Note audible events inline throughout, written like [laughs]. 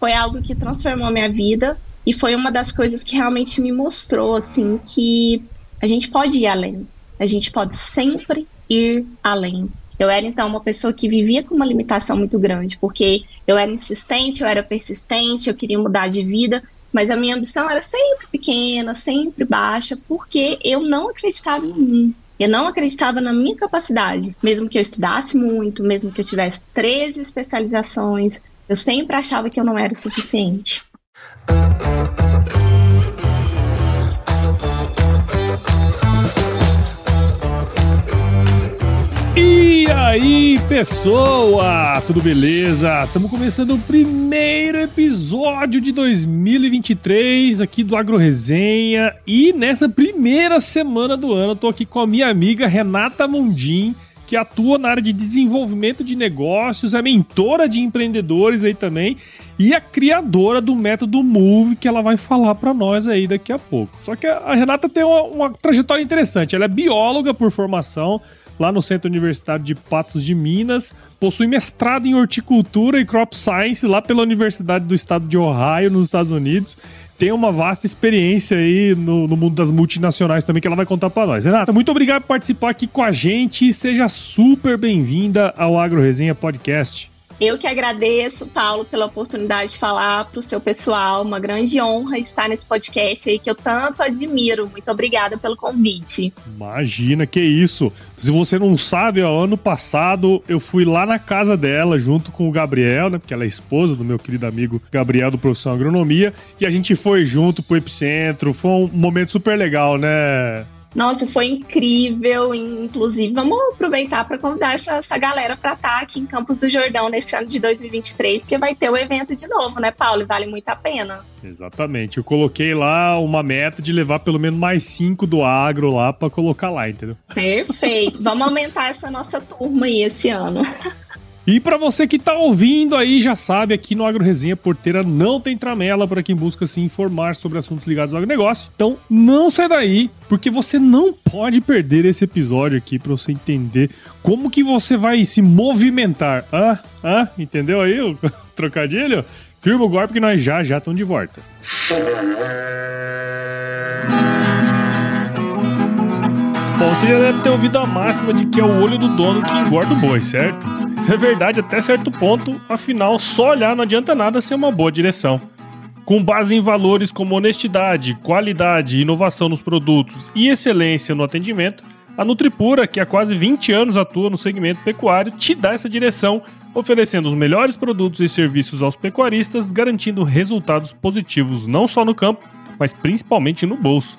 foi algo que transformou a minha vida e foi uma das coisas que realmente me mostrou assim que a gente pode ir além. A gente pode sempre ir além. Eu era então uma pessoa que vivia com uma limitação muito grande, porque eu era insistente, eu era persistente, eu queria mudar de vida, mas a minha ambição era sempre pequena, sempre baixa, porque eu não acreditava em mim. Eu não acreditava na minha capacidade. Mesmo que eu estudasse muito, mesmo que eu tivesse 13 especializações, eu sempre achava que eu não era o suficiente. E aí, pessoa? Tudo beleza? Estamos começando o primeiro episódio de 2023 aqui do Agro Resenha. E nessa primeira semana do ano, estou aqui com a minha amiga Renata Mundim, que atua na área de desenvolvimento de negócios, é mentora de empreendedores aí também e a criadora do método Move, que ela vai falar para nós aí daqui a pouco. Só que a Renata tem uma, uma trajetória interessante. Ela é bióloga por formação lá no Centro Universitário de Patos de Minas. Possui mestrado em horticultura e crop science lá pela Universidade do Estado de Ohio, nos Estados Unidos. Tem uma vasta experiência aí no, no mundo das multinacionais também que ela vai contar para nós. Renata, muito obrigado por participar aqui com a gente. Seja super bem-vinda ao Agro Resenha Podcast. Eu que agradeço, Paulo, pela oportunidade de falar para o seu pessoal. Uma grande honra estar nesse podcast aí que eu tanto admiro. Muito obrigada pelo convite. Imagina, que isso. Se você não sabe, ó, ano passado eu fui lá na casa dela junto com o Gabriel, né? Porque ela é esposa do meu querido amigo Gabriel do Profissão Agronomia. E a gente foi junto pro Epicentro. Foi um momento super legal, né? Nossa, foi incrível. Inclusive, vamos aproveitar para convidar essa, essa galera para estar tá aqui em Campos do Jordão nesse ano de 2023, porque vai ter o evento de novo, né, Paulo? E vale muito a pena. Exatamente. Eu coloquei lá uma meta de levar pelo menos mais cinco do agro lá para colocar lá, entendeu? Perfeito. vamos aumentar essa nossa turma aí esse ano. [laughs] E para você que tá ouvindo aí, já sabe, aqui no Agro Resenha Porteira não tem tramela para quem busca se informar sobre assuntos ligados ao agronegócio. Então não sai daí, porque você não pode perder esse episódio aqui para você entender como que você vai se movimentar. Ah, ah, entendeu aí o [laughs] trocadilho? Firma o golpe que nós já já estamos de volta. Bom, você já deve ter ouvido a máxima de que é o olho do dono que engorda o boi, certo? Isso é verdade até certo ponto, afinal, só olhar não adianta nada ser uma boa direção. Com base em valores como honestidade, qualidade, inovação nos produtos e excelência no atendimento, a Nutripura, que há quase 20 anos atua no segmento pecuário, te dá essa direção, oferecendo os melhores produtos e serviços aos pecuaristas, garantindo resultados positivos não só no campo, mas principalmente no bolso.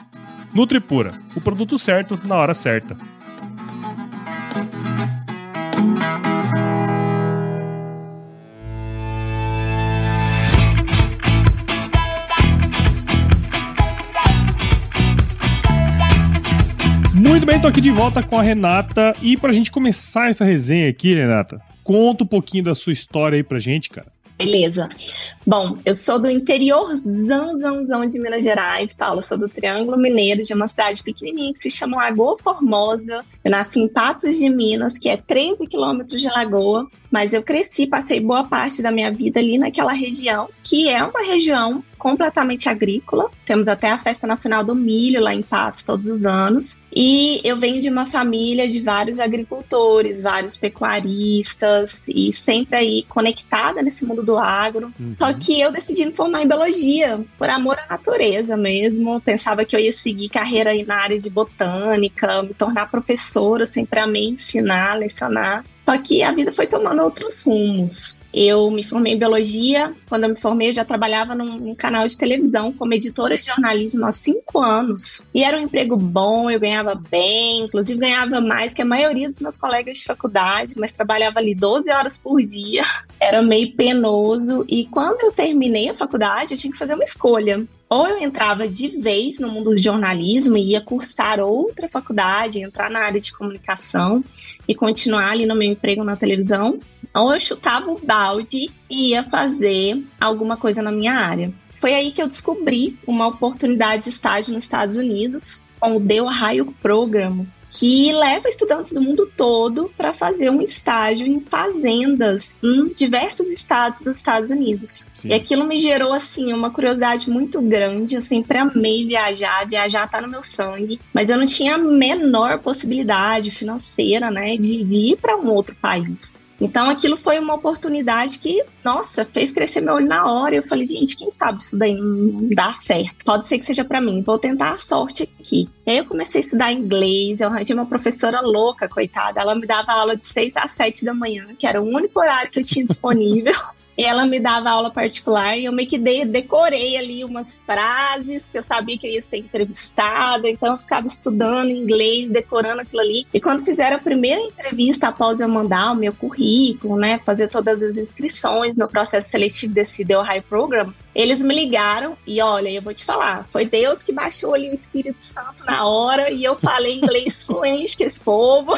Nutripura, o produto certo na hora certa. Muito bem, tô aqui de volta com a Renata. E pra gente começar essa resenha aqui, Renata, conta um pouquinho da sua história aí pra gente, cara. Beleza. Bom, eu sou do interiorzão zão, de Minas Gerais, Paulo. Sou do Triângulo Mineiro, de uma cidade pequenininha que se chama Lagoa Formosa. Eu nasci em Patos de Minas, que é 13 quilômetros de Lagoa, mas eu cresci, passei boa parte da minha vida ali naquela região, que é uma região completamente agrícola. Temos até a Festa Nacional do Milho lá em Patos todos os anos. E eu venho de uma família de vários agricultores, vários pecuaristas e sempre aí conectada nesse mundo do agro. Uhum. Só que eu decidi me formar em biologia por amor à natureza mesmo. Pensava que eu ia seguir carreira aí na área de botânica, me tornar professora, sempre me ensinar, lecionar. Só que a vida foi tomando outros rumos. Eu me formei em biologia. Quando eu me formei, eu já trabalhava num, num, canal de televisão como editora de jornalismo há cinco anos. E era um emprego bom, eu ganhava bem, inclusive ganhava mais que a maioria dos meus colegas de faculdade, mas trabalhava ali 12 horas por dia. [laughs] Era meio penoso. E quando eu terminei a faculdade, eu tinha que fazer uma escolha ou eu entrava de vez no mundo do jornalismo e ia cursar outra faculdade, entrar na área de comunicação e continuar ali no meu emprego na televisão, ou eu chutava o balde e ia fazer alguma coisa na minha área. Foi aí que eu descobri uma oportunidade de estágio nos Estados Unidos com o The Ohio Program, que leva estudantes do mundo todo para fazer um estágio em fazendas em diversos estados dos Estados Unidos. Sim. E aquilo me gerou assim uma curiosidade muito grande. Eu sempre amei viajar, viajar tá no meu sangue, mas eu não tinha a menor possibilidade financeira, né, de, de ir para um outro país. Então aquilo foi uma oportunidade que, nossa, fez crescer meu olho na hora. Eu falei, gente, quem sabe isso daí não dá certo? Pode ser que seja para mim. Vou tentar a sorte aqui. Aí eu comecei a estudar inglês. Eu arranjei uma professora louca, coitada. Ela me dava aula de 6 às 7 da manhã, que era o único horário que eu tinha disponível. [laughs] E ela me dava aula particular e eu meio que de, decorei ali umas frases, que eu sabia que eu ia ser entrevistada, então eu ficava estudando inglês, decorando aquilo ali. E quando fizeram a primeira entrevista após eu mandar o meu currículo, né, fazer todas as inscrições no processo seletivo desse The High Program, eles me ligaram e olha, eu vou te falar, foi Deus que baixou ali o Espírito Santo na hora e eu falei inglês [laughs] fluente com esse povo.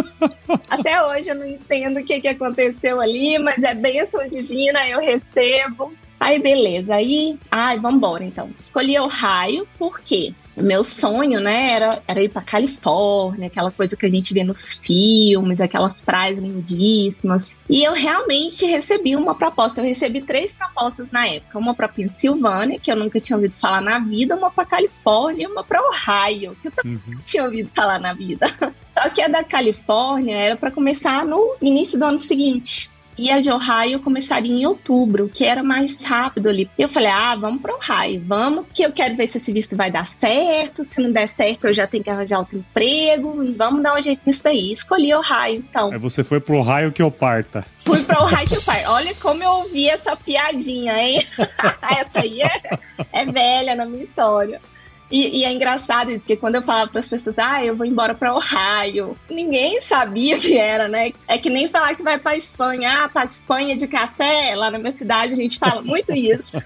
[laughs] Até hoje eu não entendo o que, que aconteceu ali, mas é bênção divina, eu recebo. Aí beleza, aí, ai, vambora então. Escolhi o raio, por quê? Meu sonho, né, era, era ir para Califórnia, aquela coisa que a gente vê nos filmes, aquelas praias lindíssimas. E eu realmente recebi uma proposta. Eu recebi três propostas na época: uma para Pensilvânia, que eu nunca tinha ouvido falar na vida, uma para Califórnia e uma para Ohio, que eu também uhum. [laughs] tinha ouvido falar na vida. [laughs] Só que a da Califórnia era para começar no início do ano seguinte e a de Ohio começaria em outubro, que era mais rápido ali. Eu falei, ah, vamos para Ohio, vamos, que eu quero ver se esse visto vai dar certo. Se não der certo, eu já tenho que arranjar outro emprego. Vamos dar um jeito nisso daí. Escolhi Ohio, então. Aí você foi pro Ohio que eu parta. Fui para [laughs] Ohio que eu parta. Olha como eu ouvi essa piadinha, hein? [laughs] essa aí é, é velha na minha história. E, e, é engraçado isso, porque quando eu falava para as pessoas, ah, eu vou embora para Ohio, ninguém sabia [laughs] que era, né? É que nem falar que vai para Espanha, ah, para Espanha de café, lá na minha cidade a gente fala muito isso.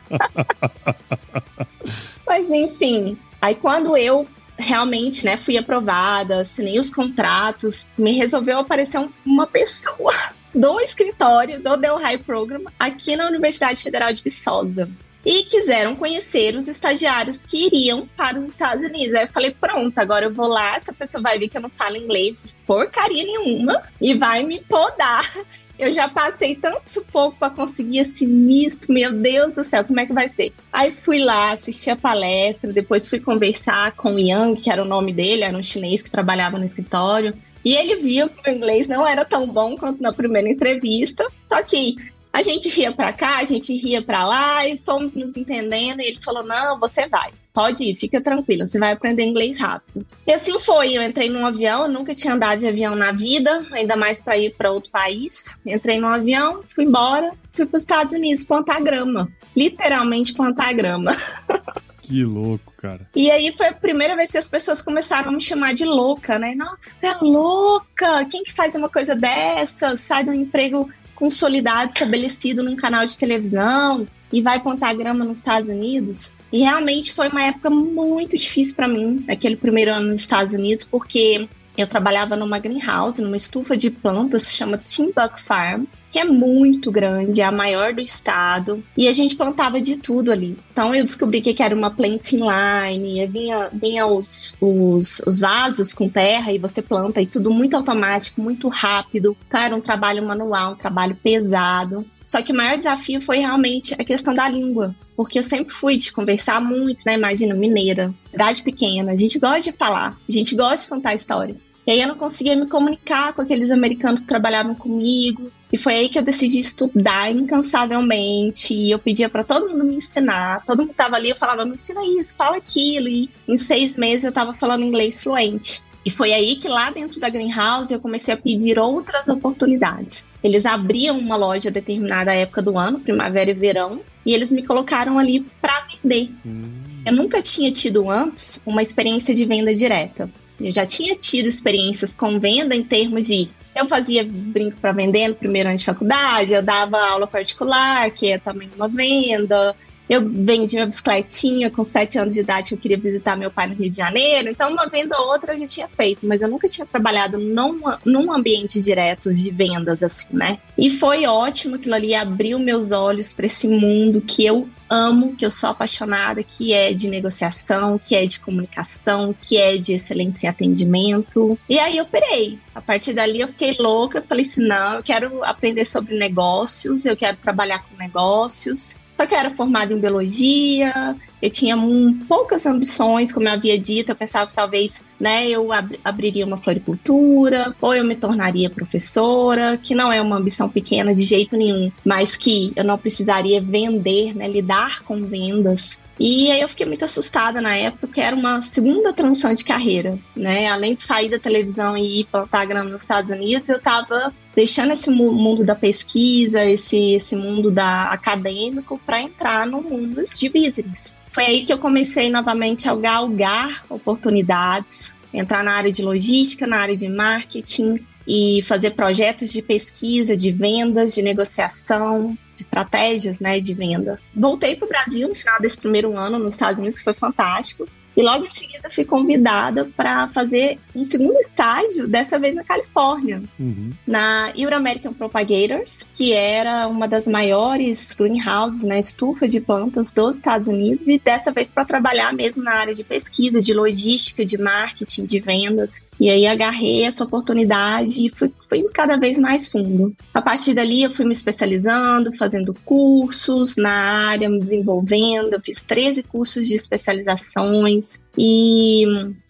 [laughs] Mas enfim, aí quando eu realmente, né, fui aprovada, assinei os contratos, me resolveu aparecer uma pessoa [laughs] do escritório do Del High Program aqui na Universidade Federal de Viçosa e quiseram conhecer os estagiários que iriam para os Estados Unidos. Aí eu falei, pronto, agora eu vou lá, essa pessoa vai ver que eu não falo inglês porcaria nenhuma e vai me podar. [laughs] Eu já passei tanto sufoco para conseguir esse misto, meu Deus do céu, como é que vai ser? Aí fui lá, assisti a palestra, depois fui conversar com o Yang, que era o nome dele, era um chinês que trabalhava no escritório. E ele viu que o inglês não era tão bom quanto na primeira entrevista. Só que a gente ria para cá, a gente ria para lá e fomos nos entendendo. E ele falou: Não, você vai, pode ir, fica tranquila, você vai aprender inglês rápido. E assim foi. Eu entrei num avião, nunca tinha andado de avião na vida, ainda mais para ir para outro país. Entrei num avião, fui embora, fui para os Estados Unidos plantar grama. Literalmente plantar grama. [laughs] Que louco, cara. E aí foi a primeira vez que as pessoas começaram a me chamar de louca, né? Nossa, você é louca! Quem que faz uma coisa dessa? Sai do emprego consolidado, estabelecido num canal de televisão e vai plantar grama nos Estados Unidos. E realmente foi uma época muito difícil para mim, aquele primeiro ano nos Estados Unidos, porque eu trabalhava numa greenhouse, numa estufa de plantas, se chama Timbuk Farm, que é muito grande, é a maior do estado, e a gente plantava de tudo ali. Então eu descobri que era uma planting line, vinha, vinha os, os, os vasos com terra e você planta e tudo muito automático, muito rápido. Então era um trabalho manual, um trabalho pesado. Só que o maior desafio foi realmente a questão da língua, porque eu sempre fui de conversar muito, né? Imagina, mineira, cidade pequena, a gente gosta de falar, a gente gosta de contar história. E aí eu não conseguia me comunicar com aqueles americanos que trabalhavam comigo. E foi aí que eu decidi estudar incansavelmente. E eu pedia para todo mundo me ensinar. Todo mundo tava ali, eu falava, me ensina isso, fala aquilo. E em seis meses eu tava falando inglês fluente. E foi aí que lá dentro da Greenhouse eu comecei a pedir outras oportunidades. Eles abriam uma loja a determinada época do ano, primavera e verão, e eles me colocaram ali para vender. Hum. Eu nunca tinha tido antes uma experiência de venda direta. Eu já tinha tido experiências com venda em termos de eu fazia brinco para vender no primeiro ano de faculdade, eu dava aula particular, que é também uma venda, eu vendi minha bicicletinha com sete anos de idade, eu queria visitar meu pai no Rio de Janeiro. Então, uma venda ou outra eu já tinha feito, mas eu nunca tinha trabalhado num, num ambiente direto de vendas, assim, né? E foi ótimo aquilo ali, abriu meus olhos para esse mundo que eu amo, que eu sou apaixonada, que é de negociação, que é de comunicação, que é de excelência em atendimento. E aí eu pirei. A partir dali eu fiquei louca, falei assim, não, eu quero aprender sobre negócios, eu quero trabalhar com negócios. Só que eu era formada em biologia, eu tinha um, poucas ambições, como eu havia dito, eu pensava que talvez né, eu ab abriria uma floricultura, ou eu me tornaria professora, que não é uma ambição pequena de jeito nenhum, mas que eu não precisaria vender, né, lidar com vendas e aí eu fiquei muito assustada na época, porque era uma segunda transição de carreira, né? Além de sair da televisão e ir plantar grama nos Estados Unidos, eu estava deixando esse mundo da pesquisa, esse, esse mundo da acadêmico, para entrar no mundo de business. Foi aí que eu comecei novamente a galgar oportunidades, entrar na área de logística, na área de marketing, e fazer projetos de pesquisa, de vendas, de negociação, de estratégias né, de venda. Voltei para o Brasil no final desse primeiro ano nos Estados Unidos, foi fantástico. E logo em seguida fui convidada para fazer um segundo estágio, dessa vez na Califórnia, uhum. na Euro American Propagators, que era uma das maiores greenhouses, né, estufa de plantas dos Estados Unidos, e dessa vez para trabalhar mesmo na área de pesquisa, de logística, de marketing, de vendas. E aí agarrei essa oportunidade e fui, fui cada vez mais fundo. A partir dali eu fui me especializando, fazendo cursos na área, me desenvolvendo. Eu fiz 13 cursos de especializações e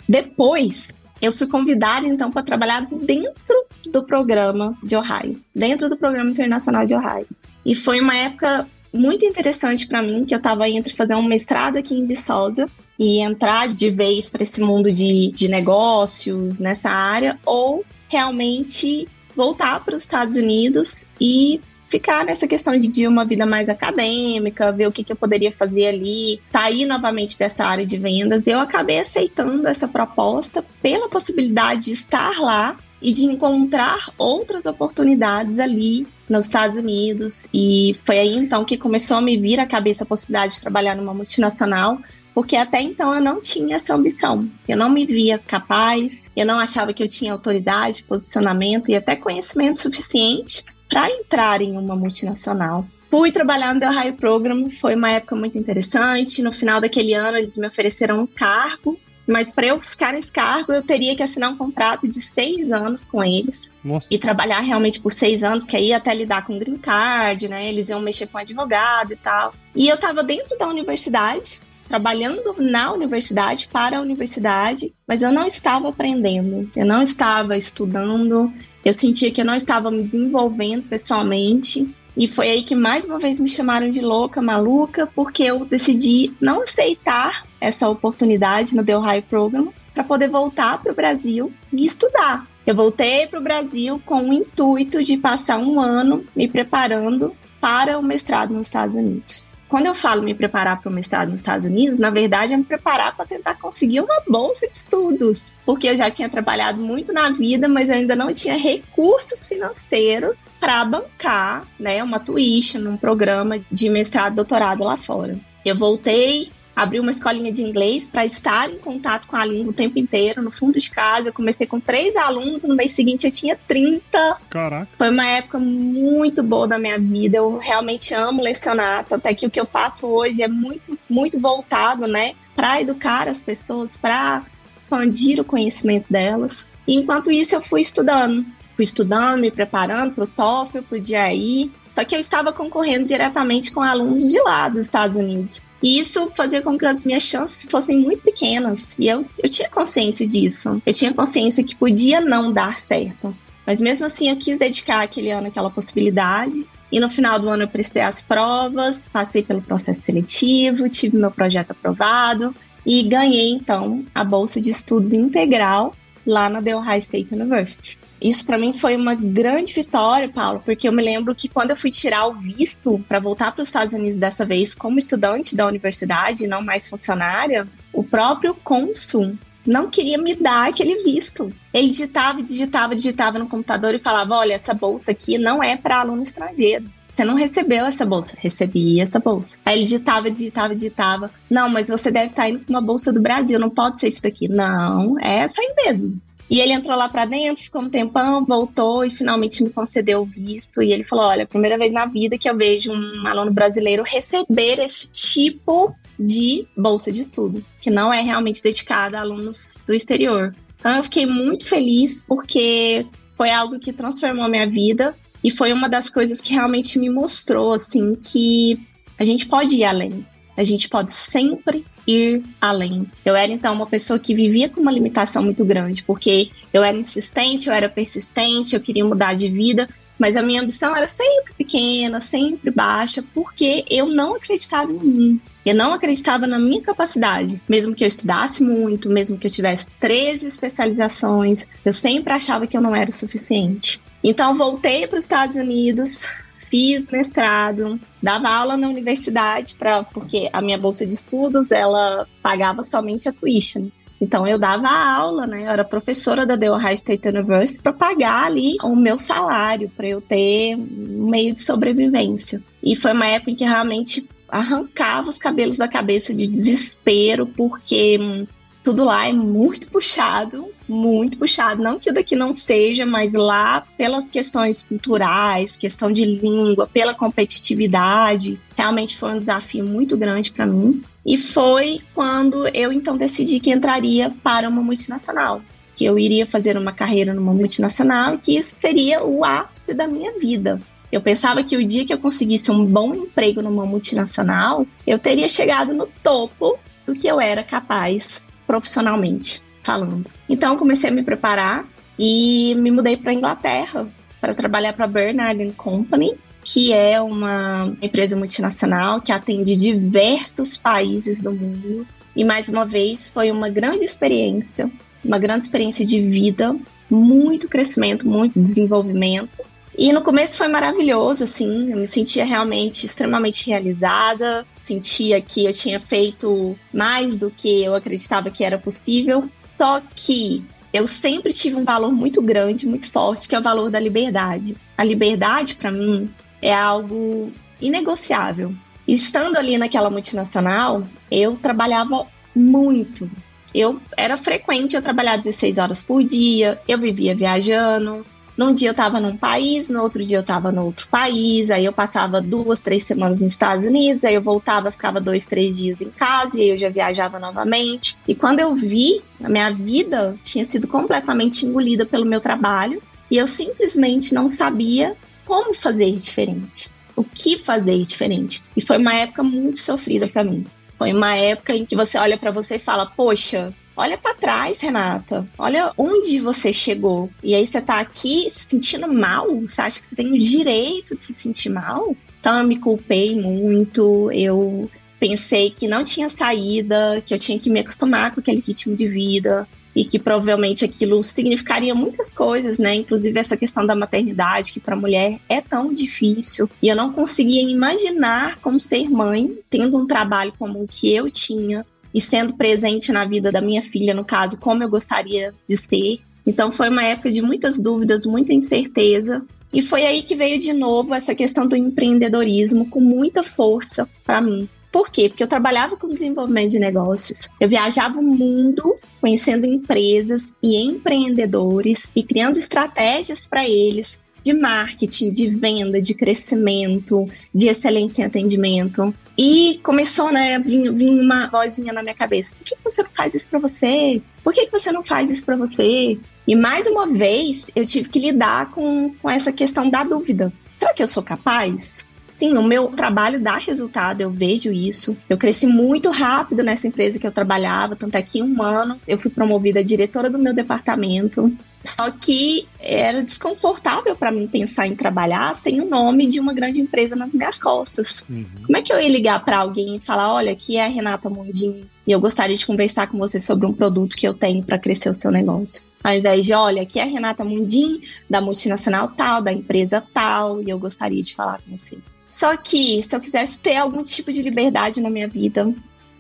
depois eu fui convidada então para trabalhar dentro do programa de Ohio, dentro do programa internacional de Ohio. E foi uma época muito interessante para mim, que eu estava entre fazer um mestrado aqui em Viçosa e entrar de vez para esse mundo de, de negócios nessa área, ou realmente voltar para os Estados Unidos e ficar nessa questão de, de uma vida mais acadêmica, ver o que, que eu poderia fazer ali, sair novamente dessa área de vendas. Eu acabei aceitando essa proposta pela possibilidade de estar lá e de encontrar outras oportunidades ali nos Estados Unidos. E foi aí então que começou a me vir à cabeça a possibilidade de trabalhar numa multinacional, porque até então eu não tinha essa ambição. Eu não me via capaz, eu não achava que eu tinha autoridade, posicionamento e até conhecimento suficiente para entrar em uma multinacional. Fui trabalhando no High Program, foi uma época muito interessante. No final daquele ano, eles me ofereceram um cargo, mas para eu ficar nesse cargo, eu teria que assinar um contrato de seis anos com eles Nossa. e trabalhar realmente por seis anos, porque aí até lidar com green card, né? Eles iam mexer com advogado e tal. E eu estava dentro da universidade, trabalhando na universidade, para a universidade, mas eu não estava aprendendo, eu não estava estudando, eu sentia que eu não estava me desenvolvendo pessoalmente. E foi aí que mais uma vez me chamaram de louca, maluca, porque eu decidi não aceitar essa oportunidade no Del High Program para poder voltar para o Brasil e estudar. Eu voltei para o Brasil com o intuito de passar um ano me preparando para o mestrado nos Estados Unidos. Quando eu falo me preparar para o mestrado nos Estados Unidos, na verdade é me preparar para tentar conseguir uma bolsa de estudos, porque eu já tinha trabalhado muito na vida, mas ainda não tinha recursos financeiros para bancar, né, uma tuition, um programa de mestrado, doutorado lá fora. Eu voltei abri uma escolinha de inglês para estar em contato com a língua o tempo inteiro, no fundo de casa. Eu comecei com três alunos, no mês seguinte eu tinha 30. Caraca. Foi uma época muito boa da minha vida. Eu realmente amo lecionar, até que o que eu faço hoje é muito, muito voltado, né, para educar as pessoas, para expandir o conhecimento delas. E enquanto isso, eu fui estudando. Fui estudando, me preparando para o TOEFL, o GRE. Só que eu estava concorrendo diretamente com alunos de lá dos Estados Unidos. E isso fazia com que as minhas chances fossem muito pequenas. E eu, eu tinha consciência disso. Eu tinha consciência que podia não dar certo. Mas mesmo assim, eu quis dedicar aquele ano aquela possibilidade. E no final do ano eu prestei as provas, passei pelo processo seletivo, tive meu projeto aprovado e ganhei então a bolsa de estudos integral lá na The Ohio State University. Isso para mim foi uma grande vitória, Paulo, porque eu me lembro que quando eu fui tirar o visto para voltar para os Estados Unidos dessa vez como estudante da universidade, não mais funcionária, o próprio cônsul não queria me dar aquele visto. Ele digitava, digitava, digitava no computador e falava: olha, essa bolsa aqui não é para aluno estrangeiro. Você não recebeu essa bolsa? Recebi essa bolsa. Aí ele digitava, digitava, digitava. Não, mas você deve estar indo com uma bolsa do Brasil, não pode ser isso daqui. Não, é essa aí mesmo. E ele entrou lá para dentro, ficou um tempão, voltou e finalmente me concedeu o visto. E ele falou: Olha, primeira vez na vida que eu vejo um aluno brasileiro receber esse tipo de bolsa de estudo, que não é realmente dedicada a alunos do exterior. Então eu fiquei muito feliz porque foi algo que transformou a minha vida e foi uma das coisas que realmente me mostrou assim que a gente pode ir além. A gente pode sempre ir além. Eu era então uma pessoa que vivia com uma limitação muito grande, porque eu era insistente, eu era persistente, eu queria mudar de vida, mas a minha ambição era sempre pequena, sempre baixa, porque eu não acreditava em mim. Eu não acreditava na minha capacidade. Mesmo que eu estudasse muito, mesmo que eu tivesse 13 especializações, eu sempre achava que eu não era o suficiente. Então, voltei para os Estados Unidos, fiz mestrado, dava aula na universidade, pra, porque a minha bolsa de estudos ela pagava somente a tuition. Então eu dava aula, né? Eu era professora da The Ohio State University para pagar ali o meu salário, para eu ter um meio de sobrevivência. E foi uma época em que realmente arrancava os cabelos da cabeça de desespero, porque hum, tudo lá é muito puxado, muito puxado. Não que o daqui não seja, mas lá, pelas questões culturais, questão de língua, pela competitividade, realmente foi um desafio muito grande para mim. E foi quando eu então decidi que entraria para uma multinacional, que eu iria fazer uma carreira numa multinacional e que isso seria o ápice da minha vida. Eu pensava que o dia que eu conseguisse um bom emprego numa multinacional, eu teria chegado no topo do que eu era capaz profissionalmente falando. Então comecei a me preparar e me mudei para Inglaterra para trabalhar para Bernard Company que é uma empresa multinacional que atende diversos países do mundo. E mais uma vez foi uma grande experiência, uma grande experiência de vida, muito crescimento, muito desenvolvimento. E no começo foi maravilhoso, assim, eu me sentia realmente extremamente realizada, sentia que eu tinha feito mais do que eu acreditava que era possível. Só que eu sempre tive um valor muito grande, muito forte, que é o valor da liberdade. A liberdade, para mim, é algo inegociável. Estando ali naquela multinacional, eu trabalhava muito. Eu era frequente eu trabalhar 16 horas por dia, eu vivia viajando. Num dia eu estava num país, no outro dia eu estava no outro país, aí eu passava duas, três semanas nos Estados Unidos, aí eu voltava, ficava dois, três dias em casa, e aí eu já viajava novamente. E quando eu vi, a minha vida tinha sido completamente engolida pelo meu trabalho, e eu simplesmente não sabia como fazer diferente, o que fazer diferente. E foi uma época muito sofrida para mim. Foi uma época em que você olha para você e fala: "Poxa, olha para trás, Renata. Olha onde você chegou. E aí você tá aqui se sentindo mal? Você acha que você tem o direito de se sentir mal?" Então eu me culpei muito, eu pensei que não tinha saída, que eu tinha que me acostumar com aquele ritmo de vida, e que provavelmente aquilo significaria muitas coisas, né? Inclusive essa questão da maternidade, que para mulher é tão difícil. E eu não conseguia imaginar como ser mãe, tendo um trabalho como o que eu tinha e sendo presente na vida da minha filha, no caso, como eu gostaria de ser. Então foi uma época de muitas dúvidas, muita incerteza. E foi aí que veio de novo essa questão do empreendedorismo com muita força para mim. Por quê? Porque eu trabalhava com desenvolvimento de negócios. Eu viajava o mundo conhecendo empresas e empreendedores e criando estratégias para eles de marketing, de venda, de crescimento, de excelência em atendimento. E começou, né, vir, uma vozinha na minha cabeça. Por que você não faz isso para você? Por que você não faz isso para você? E mais uma vez, eu tive que lidar com, com essa questão da dúvida. Será que eu sou capaz? Sim, o meu trabalho dá resultado, eu vejo isso. Eu cresci muito rápido nessa empresa que eu trabalhava, tanto é que em um ano eu fui promovida diretora do meu departamento. Só que era desconfortável para mim pensar em trabalhar sem o nome de uma grande empresa nas minhas costas. Uhum. Como é que eu ia ligar para alguém e falar: olha, aqui é a Renata Mondini e eu gostaria de conversar com você sobre um produto que eu tenho para crescer o seu negócio? Ao invés de, olha, aqui é a Renata Mundim, da multinacional tal, da empresa tal, e eu gostaria de falar com você. Só que, se eu quisesse ter algum tipo de liberdade na minha vida,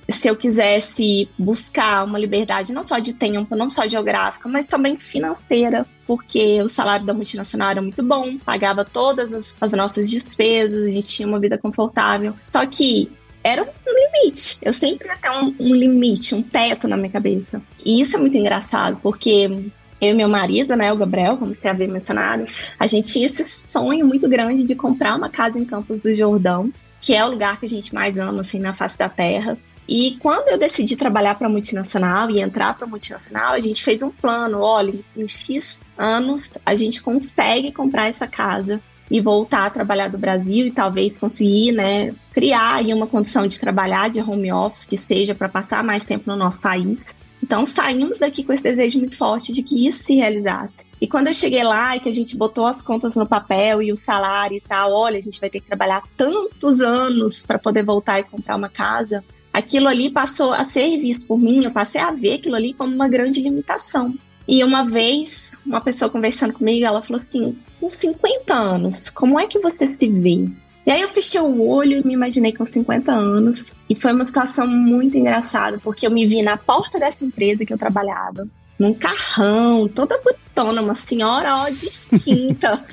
se eu quisesse buscar uma liberdade não só de tempo, não só geográfica, mas também financeira, porque o salário da multinacional era muito bom, pagava todas as, as nossas despesas, a gente tinha uma vida confortável. Só que era um limite. Eu sempre ia ter um, um, limite, um teto na minha cabeça. E isso é muito engraçado, porque eu e meu marido, né, o Gabriel, como você havia mencionado, a gente tinha esse sonho muito grande de comprar uma casa em Campos do Jordão, que é o lugar que a gente mais ama, assim, na face da terra. E quando eu decidi trabalhar para multinacional e entrar para multinacional, a gente fez um plano. Olha, em X anos a gente consegue comprar essa casa e voltar a trabalhar do Brasil e talvez conseguir, né, criar aí uma condição de trabalhar de home office que seja para passar mais tempo no nosso país. Então saímos daqui com esse desejo muito forte de que isso se realizasse. E quando eu cheguei lá e que a gente botou as contas no papel e o salário e tal, olha, a gente vai ter que trabalhar tantos anos para poder voltar e comprar uma casa, aquilo ali passou a ser visto por mim, eu passei a ver aquilo ali como uma grande limitação. E uma vez, uma pessoa conversando comigo, ela falou assim: com 50 anos, como é que você se vê? E aí eu fechei o olho e me imaginei com 50 anos. E foi uma situação muito engraçada, porque eu me vi na porta dessa empresa que eu trabalhava, num carrão, toda botona, uma senhora ó, distinta,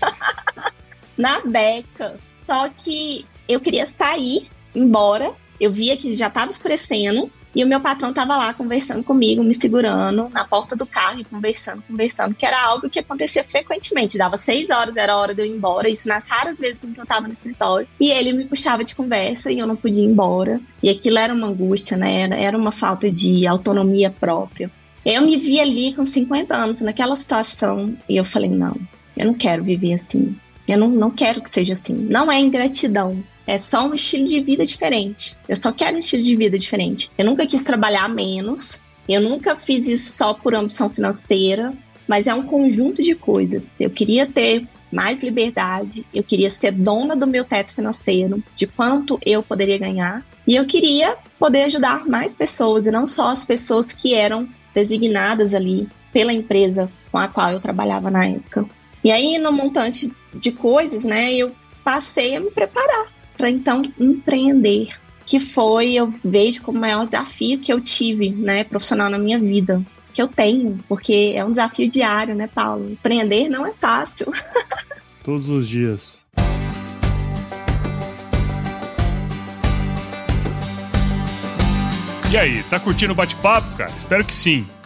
[laughs] na beca. Só que eu queria sair, embora, eu via que já estava escurecendo e o meu patrão estava lá conversando comigo, me segurando na porta do carro e conversando, conversando, que era algo que acontecia frequentemente. Dava seis horas, era hora de eu ir embora, isso nas raras vezes que eu estava no escritório. E ele me puxava de conversa e eu não podia ir embora. E aquilo era uma angústia, né? Era, era uma falta de autonomia própria. Eu me vi ali com 50 anos naquela situação e eu falei: não, eu não quero viver assim. Eu não, não quero que seja assim. Não é ingratidão, é só um estilo de vida diferente. Eu só quero um estilo de vida diferente. Eu nunca quis trabalhar menos. Eu nunca fiz isso só por ambição financeira. Mas é um conjunto de coisas. Eu queria ter mais liberdade, eu queria ser dona do meu teto financeiro, de quanto eu poderia ganhar, e eu queria poder ajudar mais pessoas, e não só as pessoas que eram designadas ali pela empresa com a qual eu trabalhava na época. E aí, no montante de coisas, né, eu passei a me preparar para então empreender, que foi, eu vejo como o maior desafio que eu tive, né, profissional na minha vida, que eu tenho, porque é um desafio diário, né, Paulo? Empreender não é fácil. [laughs] Todos os dias. E aí, tá curtindo o bate-papo, cara? Espero que sim.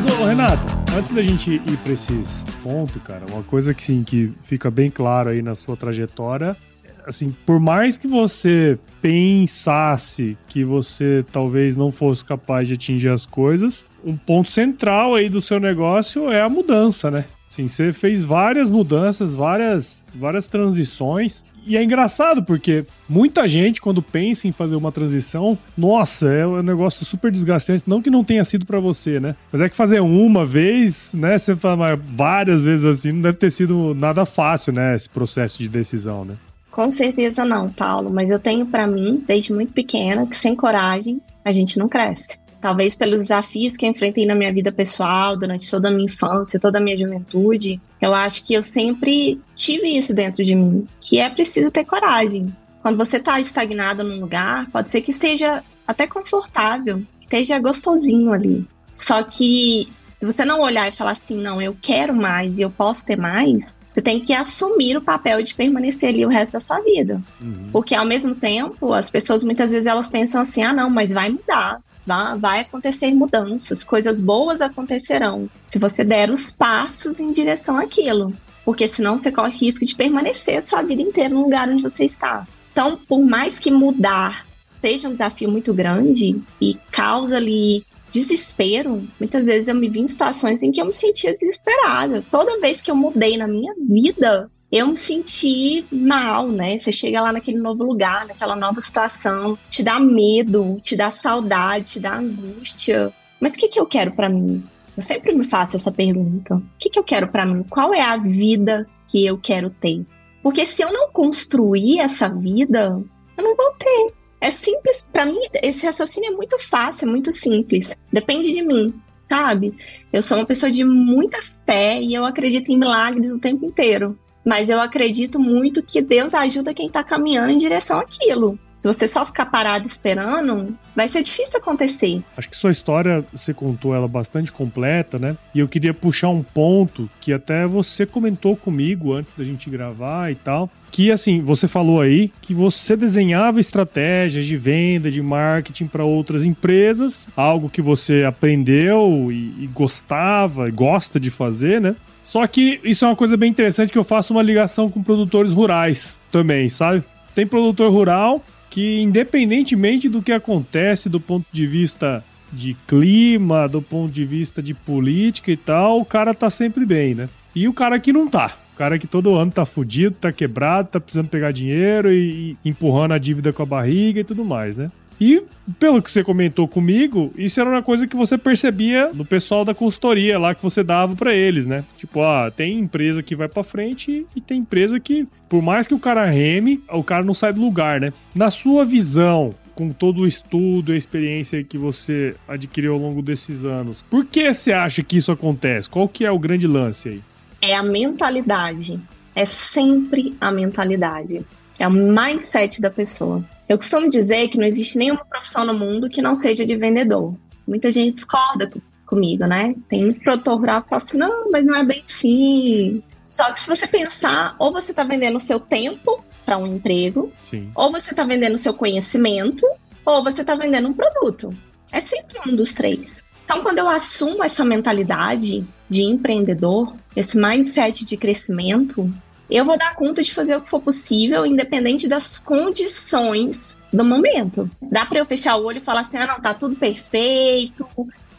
Mas, ô, Renata, antes da gente ir para esses pontos, cara, uma coisa que sim, que fica bem claro aí na sua trajetória assim, por mais que você pensasse que você talvez não fosse capaz de atingir as coisas, um ponto central aí do seu negócio é a mudança, né? Sim, você fez várias mudanças, várias, várias transições. E é engraçado porque muita gente, quando pensa em fazer uma transição, nossa, é um negócio super desgastante. Não que não tenha sido para você, né? Mas é que fazer uma vez, né? Você fala várias vezes assim, não deve ter sido nada fácil, né? Esse processo de decisão, né? Com certeza não, Paulo, mas eu tenho para mim, desde muito pequena, que sem coragem a gente não cresce. Talvez pelos desafios que eu enfrentei na minha vida pessoal, durante toda a minha infância, toda a minha juventude, Eu acho que eu sempre tive isso dentro de mim, que é preciso ter coragem. Quando você está estagnado num lugar, pode ser que esteja até confortável, esteja gostosinho ali. Só que se você não olhar e falar assim, não, eu quero mais e eu posso ter mais, você tem que assumir o papel de permanecer ali o resto da sua vida. Uhum. Porque ao mesmo tempo, as pessoas muitas vezes elas pensam assim: ah, não, mas vai mudar. Vai, vai acontecer mudanças, coisas boas acontecerão se você der os passos em direção àquilo. Porque senão você corre risco de permanecer a sua vida inteira no lugar onde você está. Então, por mais que mudar seja um desafio muito grande e causa ali desespero. Muitas vezes eu me vi em situações em que eu me sentia desesperada. Toda vez que eu mudei na minha vida, eu me senti mal, né? Você chega lá naquele novo lugar, naquela nova situação, te dá medo, te dá saudade, te dá angústia. Mas o que, que eu quero para mim? Eu sempre me faço essa pergunta. O que, que eu quero para mim? Qual é a vida que eu quero ter? Porque se eu não construir essa vida, eu não vou ter. É simples, para mim, esse raciocínio é muito fácil, é muito simples. Depende de mim, sabe? Eu sou uma pessoa de muita fé e eu acredito em milagres o tempo inteiro. Mas eu acredito muito que Deus ajuda quem está caminhando em direção àquilo. Se você só ficar parado esperando, vai ser difícil acontecer. Acho que sua história, você contou ela bastante completa, né? E eu queria puxar um ponto que até você comentou comigo antes da gente gravar e tal. Que assim, você falou aí que você desenhava estratégias de venda, de marketing para outras empresas, algo que você aprendeu e, e gostava, e gosta de fazer, né? Só que isso é uma coisa bem interessante que eu faço uma ligação com produtores rurais também, sabe? Tem produtor rural que independentemente do que acontece do ponto de vista de clima, do ponto de vista de política e tal, o cara tá sempre bem, né? E o cara que não tá. O cara que todo ano tá fudido, tá quebrado, tá precisando pegar dinheiro e, e empurrando a dívida com a barriga e tudo mais, né? E pelo que você comentou comigo, isso era uma coisa que você percebia no pessoal da consultoria lá que você dava para eles, né? Tipo, ah, tem empresa que vai para frente e tem empresa que, por mais que o cara reme, o cara não sai do lugar, né? Na sua visão, com todo o estudo e experiência que você adquiriu ao longo desses anos, por que você acha que isso acontece? Qual que é o grande lance aí? É a mentalidade. É sempre a mentalidade. É o mindset da pessoa. Eu costumo dizer que não existe nenhuma profissão no mundo que não seja de vendedor. Muita gente discorda comigo, né? Tem um produtor rural que fala assim, não, mas não é bem assim. Só que se você pensar, ou você está vendendo o seu tempo para um emprego, Sim. ou você está vendendo o seu conhecimento, ou você está vendendo um produto. É sempre um dos três. Então, quando eu assumo essa mentalidade de empreendedor, esse mindset de crescimento, eu vou dar conta de fazer o que for possível, independente das condições do momento. Dá para eu fechar o olho e falar assim: ah, não, tá tudo perfeito,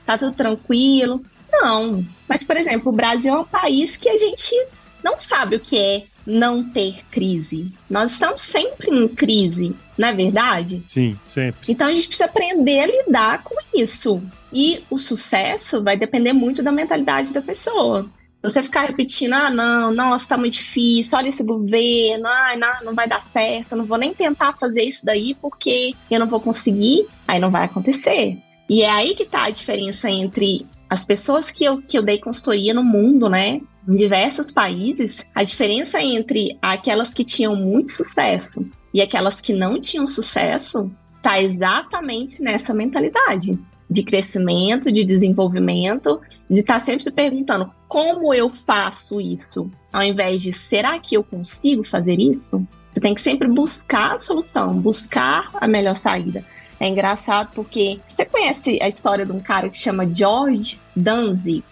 tá tudo tranquilo. Não. Mas, por exemplo, o Brasil é um país que a gente não sabe o que é não ter crise. Nós estamos sempre em crise, não é verdade? Sim, sempre. Então a gente precisa aprender a lidar com isso. E o sucesso vai depender muito da mentalidade da pessoa. Você ficar repetindo, ah, não, nossa, tá muito difícil, olha esse governo, ai, não, não vai dar certo, não vou nem tentar fazer isso daí porque eu não vou conseguir, aí não vai acontecer. E é aí que tá a diferença entre as pessoas que eu, que eu dei consultoria no mundo, né, em diversos países, a diferença entre aquelas que tinham muito sucesso e aquelas que não tinham sucesso tá exatamente nessa mentalidade de crescimento, de desenvolvimento, de estar tá sempre se perguntando como eu faço isso, ao invés de será que eu consigo fazer isso? Você tem que sempre buscar a solução, buscar a melhor saída. É engraçado porque você conhece a história de um cara que chama George Danzig?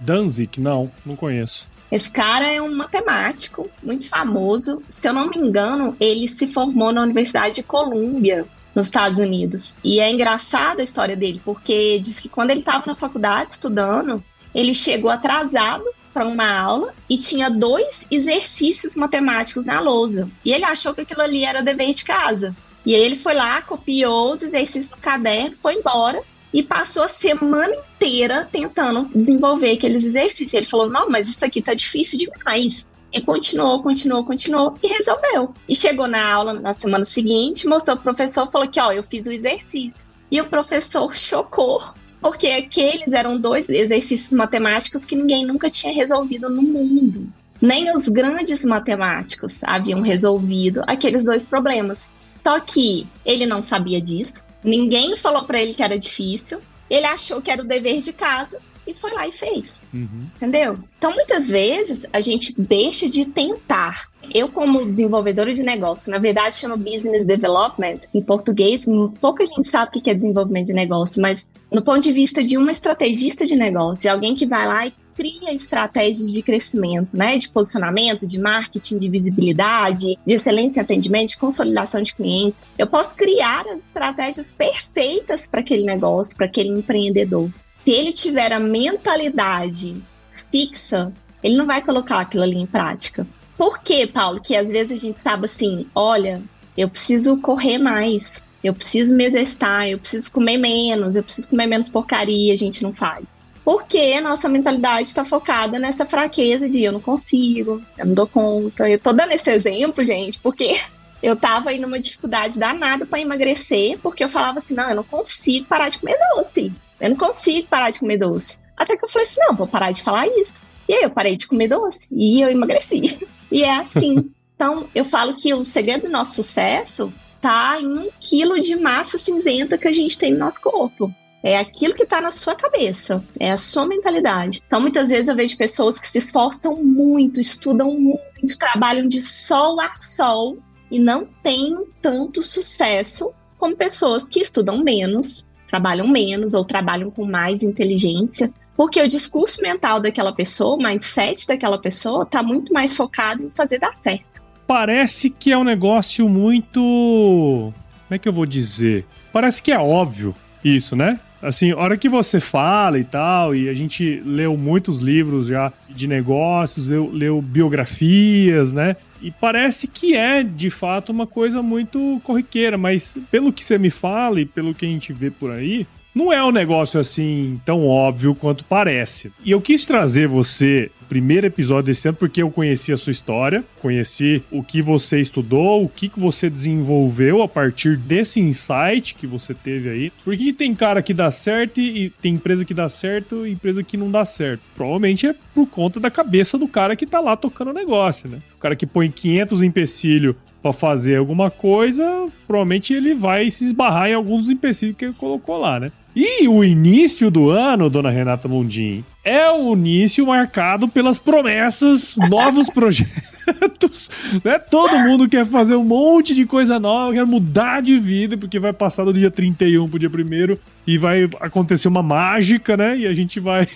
Danzig? Não, não conheço. Esse cara é um matemático muito famoso. Se eu não me engano, ele se formou na Universidade de Colômbia nos Estados Unidos. E é engraçada a história dele, porque diz que quando ele estava na faculdade estudando, ele chegou atrasado para uma aula e tinha dois exercícios matemáticos na lousa. E ele achou que aquilo ali era dever de casa. E aí ele foi lá, copiou os exercícios no caderno, foi embora e passou a semana inteira tentando desenvolver aqueles exercícios. Ele falou: "Não, mas isso aqui tá difícil demais". E continuou, continuou, continuou e resolveu. E chegou na aula na semana seguinte, mostrou o professor, falou que, ó, eu fiz o exercício. E o professor [laughs] chocou, Porque aqueles eram dois exercícios matemáticos que ninguém nunca tinha resolvido no mundo. Nem os grandes matemáticos haviam resolvido aqueles dois problemas. Só que ele não sabia disso, ninguém falou para ele que era difícil, ele achou que era o dever de casa e foi lá e fez. Uhum. Entendeu? Então, muitas vezes, a gente deixa de tentar. Eu, como desenvolvedora de negócio, na verdade chama Business Development, em português, pouca gente sabe o que é desenvolvimento de negócio, mas no ponto de vista de uma estrategista de negócio, de alguém que vai lá e cria estratégias de crescimento, né? De posicionamento, de marketing, de visibilidade, de excelência em atendimento, de consolidação de clientes. Eu posso criar as estratégias perfeitas para aquele negócio, para aquele empreendedor. Se ele tiver a mentalidade fixa, ele não vai colocar aquilo ali em prática. Por quê, Paulo? Que às vezes a gente sabe assim, olha, eu preciso correr mais, eu preciso me exercitar, eu preciso comer menos, eu preciso comer menos porcaria, a gente não faz. Porque a nossa mentalidade está focada nessa fraqueza de eu não consigo, eu não dou conta. Eu tô dando esse exemplo, gente, porque [laughs] eu tava aí numa dificuldade danada para emagrecer, porque eu falava assim: não, eu não consigo parar de comer doce. Eu não consigo parar de comer doce. Até que eu falei assim: não, vou parar de falar isso. E aí eu parei de comer doce e eu emagreci. [laughs] E é assim. Então, eu falo que o segredo do nosso sucesso tá em um quilo de massa cinzenta que a gente tem no nosso corpo. É aquilo que está na sua cabeça, é a sua mentalidade. Então, muitas vezes eu vejo pessoas que se esforçam muito, estudam muito, trabalham de sol a sol e não têm tanto sucesso como pessoas que estudam menos, trabalham menos ou trabalham com mais inteligência. Porque o discurso mental daquela pessoa, o mindset daquela pessoa, está muito mais focado em fazer dar certo. Parece que é um negócio muito. Como é que eu vou dizer? Parece que é óbvio isso, né? Assim, a hora que você fala e tal, e a gente leu muitos livros já de negócios, leu, leu biografias, né? E parece que é, de fato, uma coisa muito corriqueira, mas pelo que você me fala e pelo que a gente vê por aí, não é um negócio assim tão óbvio quanto parece. E eu quis trazer você primeiro episódio desse ano porque eu conheci a sua história, conheci o que você estudou, o que, que você desenvolveu a partir desse insight que você teve aí. Porque tem cara que dá certo e tem empresa que dá certo e empresa que não dá certo. Provavelmente é por conta da cabeça do cara que tá lá tocando o negócio, né? O cara que põe 500 empecilhos para fazer alguma coisa, provavelmente ele vai se esbarrar em alguns dos empecilhos que ele colocou lá, né? E o início do ano, dona Renata Mundim, é o início marcado pelas promessas, [laughs] novos projetos, né? Todo mundo quer fazer um monte de coisa nova, quer mudar de vida, porque vai passar do dia 31 pro dia 1 e vai acontecer uma mágica, né? E a gente vai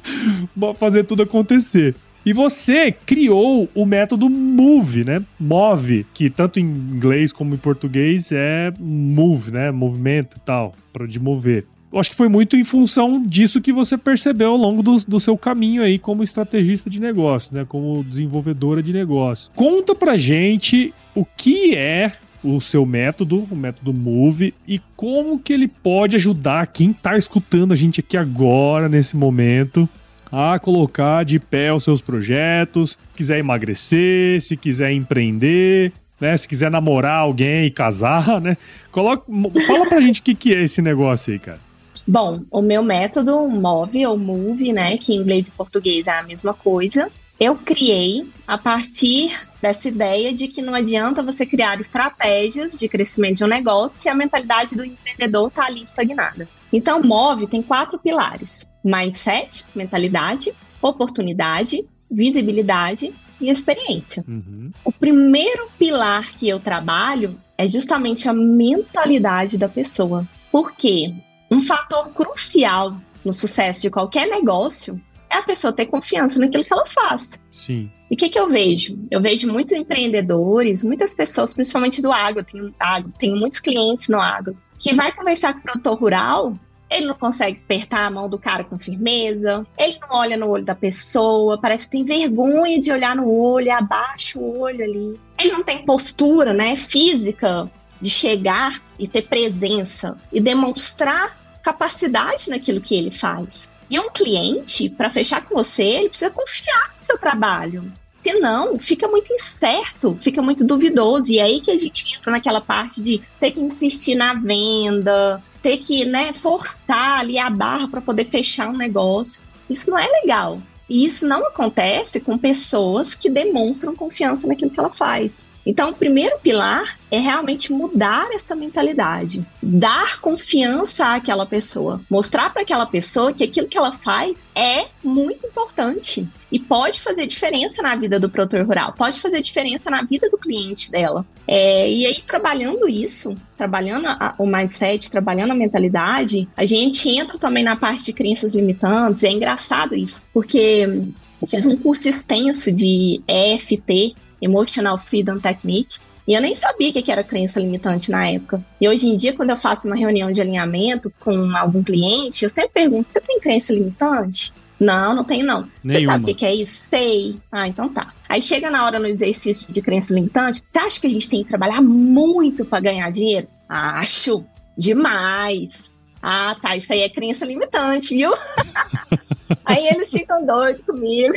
[laughs] fazer tudo acontecer. E você criou o método Move, né? Move, que tanto em inglês como em português é move, né? Movimento e tal, para de mover eu acho que foi muito em função disso que você percebeu ao longo do, do seu caminho aí como estrategista de negócio, né? Como desenvolvedora de negócio. Conta pra gente o que é o seu método, o método Move, e como que ele pode ajudar quem tá escutando a gente aqui agora, nesse momento, a colocar de pé os seus projetos, quiser emagrecer, se quiser empreender, né? Se quiser namorar alguém e casar, [laughs] né? Coloca, fala pra gente o que, que é esse negócio aí, cara. Bom, o meu método Move ou Move, né, que em inglês e português é a mesma coisa, eu criei a partir dessa ideia de que não adianta você criar estratégias de crescimento de um negócio se a mentalidade do empreendedor está ali estagnada. Então, Move tem quatro pilares: mindset, mentalidade, oportunidade, visibilidade e experiência. Uhum. O primeiro pilar que eu trabalho é justamente a mentalidade da pessoa. Por quê? Um fator crucial no sucesso de qualquer negócio é a pessoa ter confiança naquilo que ela faz. Sim. E o que, que eu vejo? Eu vejo muitos empreendedores, muitas pessoas, principalmente do agro, tenho, agro, tenho muitos clientes no agro, que vai conversar com o produtor rural, ele não consegue apertar a mão do cara com firmeza, ele não olha no olho da pessoa, parece que tem vergonha de olhar no olho, abaixa o olho ali. Ele não tem postura, né, física de chegar e ter presença e demonstrar capacidade naquilo que ele faz. E um cliente, para fechar com você, ele precisa confiar no seu trabalho. Se não, fica muito incerto, fica muito duvidoso. E é aí que a gente entra naquela parte de ter que insistir na venda, ter que né, forçar ali a barra para poder fechar um negócio. Isso não é legal. E isso não acontece com pessoas que demonstram confiança naquilo que ela faz. Então, o primeiro pilar é realmente mudar essa mentalidade, dar confiança àquela pessoa, mostrar para aquela pessoa que aquilo que ela faz é muito importante e pode fazer diferença na vida do produtor rural, pode fazer diferença na vida do cliente dela. É, e aí, trabalhando isso, trabalhando a, o mindset, trabalhando a mentalidade, a gente entra também na parte de crenças limitantes. É engraçado isso, porque fiz um curso extenso de EFT, Emotional Freedom Technique. E eu nem sabia o que era crença limitante na época. E hoje em dia, quando eu faço uma reunião de alinhamento com algum cliente, eu sempre pergunto: você tem crença limitante? Não, não tem não. Nenhuma. Você sabe o que é isso? Sei. Ah, então tá. Aí chega na hora no exercício de crença limitante, você acha que a gente tem que trabalhar muito para ganhar dinheiro? Acho. Demais. Ah, tá. Isso aí é crença limitante, viu? [laughs] aí eles ficam doidos comigo.